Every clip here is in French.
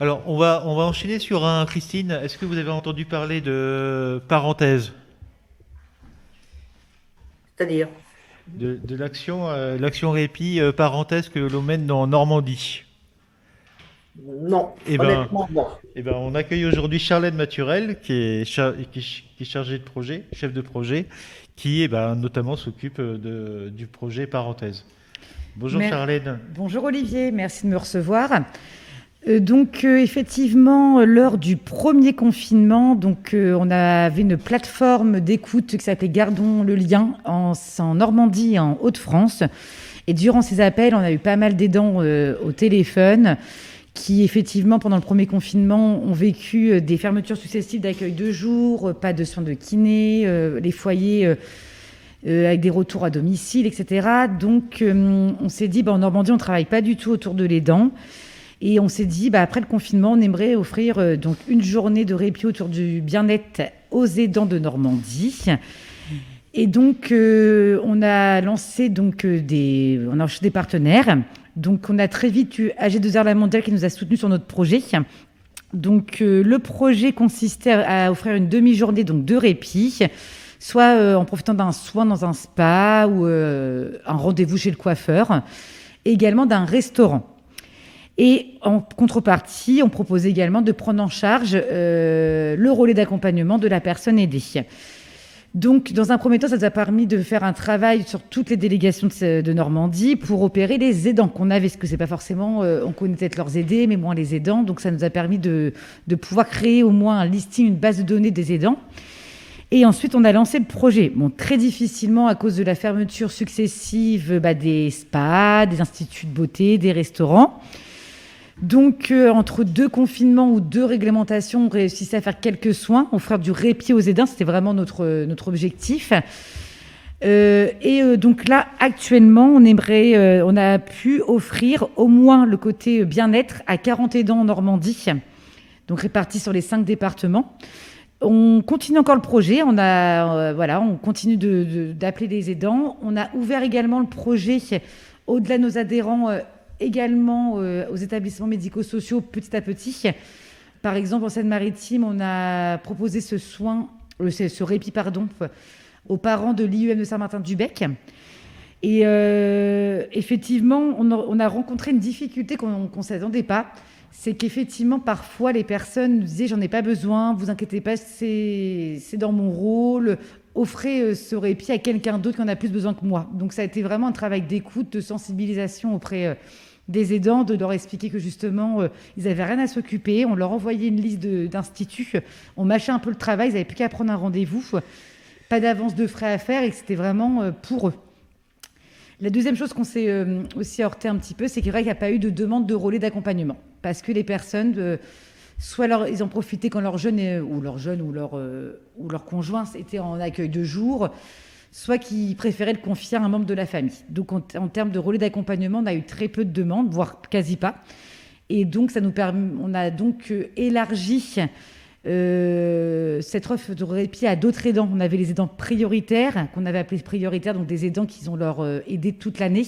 Alors, on va, on va enchaîner sur un. Christine, est-ce que vous avez entendu parler de parenthèse? C'est-à-dire? De, de l'action euh, l'action répit euh, parenthèse que l'on mène en Normandie Non, Eh ben- honnêtement, non. Eh ben, on accueille aujourd'hui Charlène Maturel, qui est, char- qui, est ch- qui est chargée de projet, chef de projet, qui eh ben, notamment s'occupe euh, de, du projet parenthèse. Bonjour Mer- Charlène. Bonjour Olivier, merci de me recevoir. Euh, donc euh, effectivement, lors du premier confinement, donc euh, on avait une plateforme d'écoute qui s'appelait Gardons le lien en, Normandie en Haute-France. Et durant ces appels, on a eu pas mal d'aidants au téléphone qui effectivement pendant le premier confinement ont vécu des fermetures successives d'accueil de jour, pas de soins de kiné, les foyers avec des retours à domicile, etc. Donc, on s'est dit, bah, en Normandie, on travaille pas du tout autour de l'aidant. Et on s'est dit, bah, après le confinement, on aimerait offrir euh, donc une journée de répit autour du bien-être aux aidants de Normandie. Et donc, euh, on a lancé donc euh, des, on a des partenaires. Donc, on a très vite eu AG2R La Mondiale qui nous a soutenus sur notre projet. Donc, le projet consistait à offrir une demi-journée donc de répit soit en profitant d'un soin dans un spa ou un rendez-vous chez le coiffeur, également d'un restaurant. Et en contrepartie, on propose également de prendre en charge euh, le relais d'accompagnement de la personne aidée. Donc, dans un premier temps, ça nous a permis de faire un travail sur toutes les délégations de, Normandie pour opérer les aidants qu'on avait, parce que c'est pas forcément, euh, on connaît peut-être leurs aidés, mais moins les aidants. Donc, ça nous a permis de, de pouvoir créer au moins un listing, une base de données des aidants. Et ensuite, on a lancé le projet. Bon, très difficilement à cause de la fermeture successive bah, des spas, des instituts de beauté, des restaurants. Donc, euh, entre deux confinements ou deux réglementations, on réussissait à faire quelques soins, offrir du répit aux aidants. C'était vraiment notre, notre objectif. Euh, et euh, donc là, actuellement, on aimerait, euh, on a pu offrir au moins le côté bien-être à 40 aidants en Normandie, donc répartis sur les cinq départements. On continue encore le projet. On a, euh, voilà, on continue de- de- d'appeler les aidants. On a ouvert également le projet au-delà de nos adhérents, euh, également euh, aux établissements médico-sociaux petit à petit. Par exemple, en Seine-Maritime, on a proposé ce soin, euh, ce répit, pardon, aux parents de l'IUM de Saint-Martin-du-Bec. Et euh, effectivement, on a, on a rencontré une difficulté qu'on ne s'attendait pas. C'est qu'effectivement, parfois, les personnes disaient J'en ai pas besoin, vous inquiétez pas, c'est dans mon rôle. Offrez ce répit à quelqu'un d'autre qui en a plus besoin que moi. Donc, ça a été vraiment un travail d'écoute, de sensibilisation auprès euh, des aidants, de leur expliquer que justement, euh, ils n'avaient rien à s'occuper. On leur envoyait une liste d'instituts. On mâchait un peu le travail, ils n'avaient plus qu'à prendre un rendez-vous. Pas d'avance de frais à faire et que c'était vraiment euh, pour eux. La deuxième chose qu'on s'est aussi heurté un petit peu, c'est qu'il n'y a pas eu de demande de relais d'accompagnement. Parce que les personnes, soit ils ont profité quand leur jeune, ou leur jeune ou euh, ou conjoint était en accueil de jour, soit qu'ils préféraient le confier à un membre de la famille. Donc en, termes de relais d'accompagnement, on a eu très peu de demandes, voire quasi pas. Et donc, ça nous permet, on a donc euh, élargi euh, cette offre de répit à d'autres aidants. On avait les aidants prioritaires, qu'on avait appelés prioritaires, donc des aidants qui ont leur aidé toute l'année.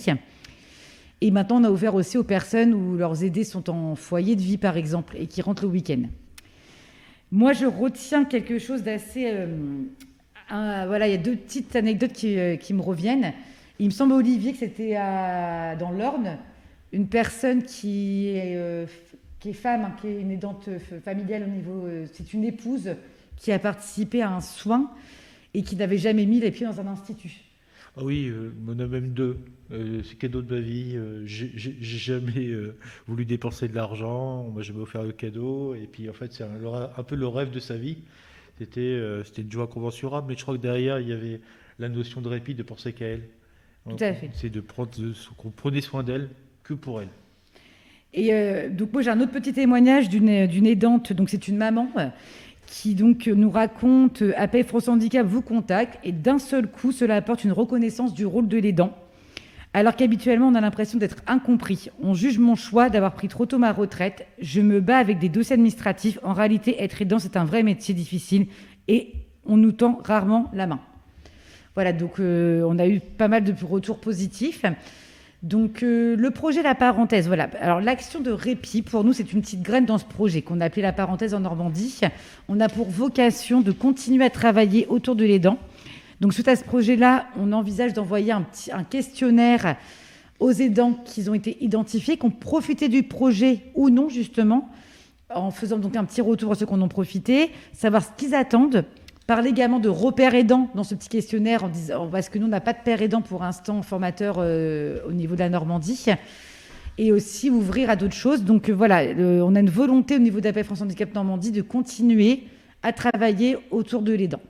Et maintenant, on a ouvert aussi aux personnes où leurs aidés sont en foyer de vie, par exemple, et qui rentrent le week-end. Moi, je retiens quelque chose d'assez. euh, voilà, il y a deux petites anecdotes qui, euh, qui me reviennent. Il me semble, Olivier, que c'était dans l'Orne, une personne qui est, euh, qui est femme, hein, qui est une aidante familiale au niveau. c'est une épouse qui a participé à un soin et qui n'avait jamais mis les pieds dans un institut. Ah oui, euh, on en a même deux. Euh, c'est cadeau de ma vie. euh, j'ai jamais euh, voulu dépenser de l'argent. On m'a jamais offert le cadeau. Et puis en fait, c'est un, peu le rêve de sa vie. C'était c'était une joie commensurable. Mais je crois que derrière, il y avait la notion de répit, de penser qu'à elle. Tout à fait. C'est de prendre qu'on prenait soin d'elle que pour elle. Et donc moi j'ai un autre petit témoignage d'une aidante, donc c'est une maman qui donc nous raconte euh, APF France Handicap vous contacte et d'un seul coup cela apporte une reconnaissance du rôle de l'aidant. Alors qu'habituellement on a l'impression d'être incompris. On juge mon choix d'avoir pris trop tôt ma retraite. Je me bats avec des dossiers administratifs. En réalité être aidant c'est un vrai métier difficile et on nous tend rarement la main. Voilà donc euh, on a eu pas mal de retours positifs. Donc euh, le projet La Parenthèse, voilà. Alors l'action de répit, pour nous, c'est une petite graine dans ce projet qu'on a appelé La Parenthèse en Normandie. On a pour vocation de continuer à travailler autour de l'aidant. Donc suite à ce projet-là, on envisage d'envoyer un, petit, un questionnaire aux aidants qui ont été identifiés, qui ont profité du projet ou non, justement, en faisant donc un petit retour à ceux qui en ont profité, savoir ce qu'ils attendent, parler également de repères aidants dans ce petit questionnaire, en disant, parce que nous, on n'a pas de père aidant pour l'instant formateur euh, au niveau de la Normandie, et aussi ouvrir à d'autres choses. Donc euh, voilà, on a une volonté au niveau d'APF France Handicap Normandie de continuer à travailler autour de l'aidant.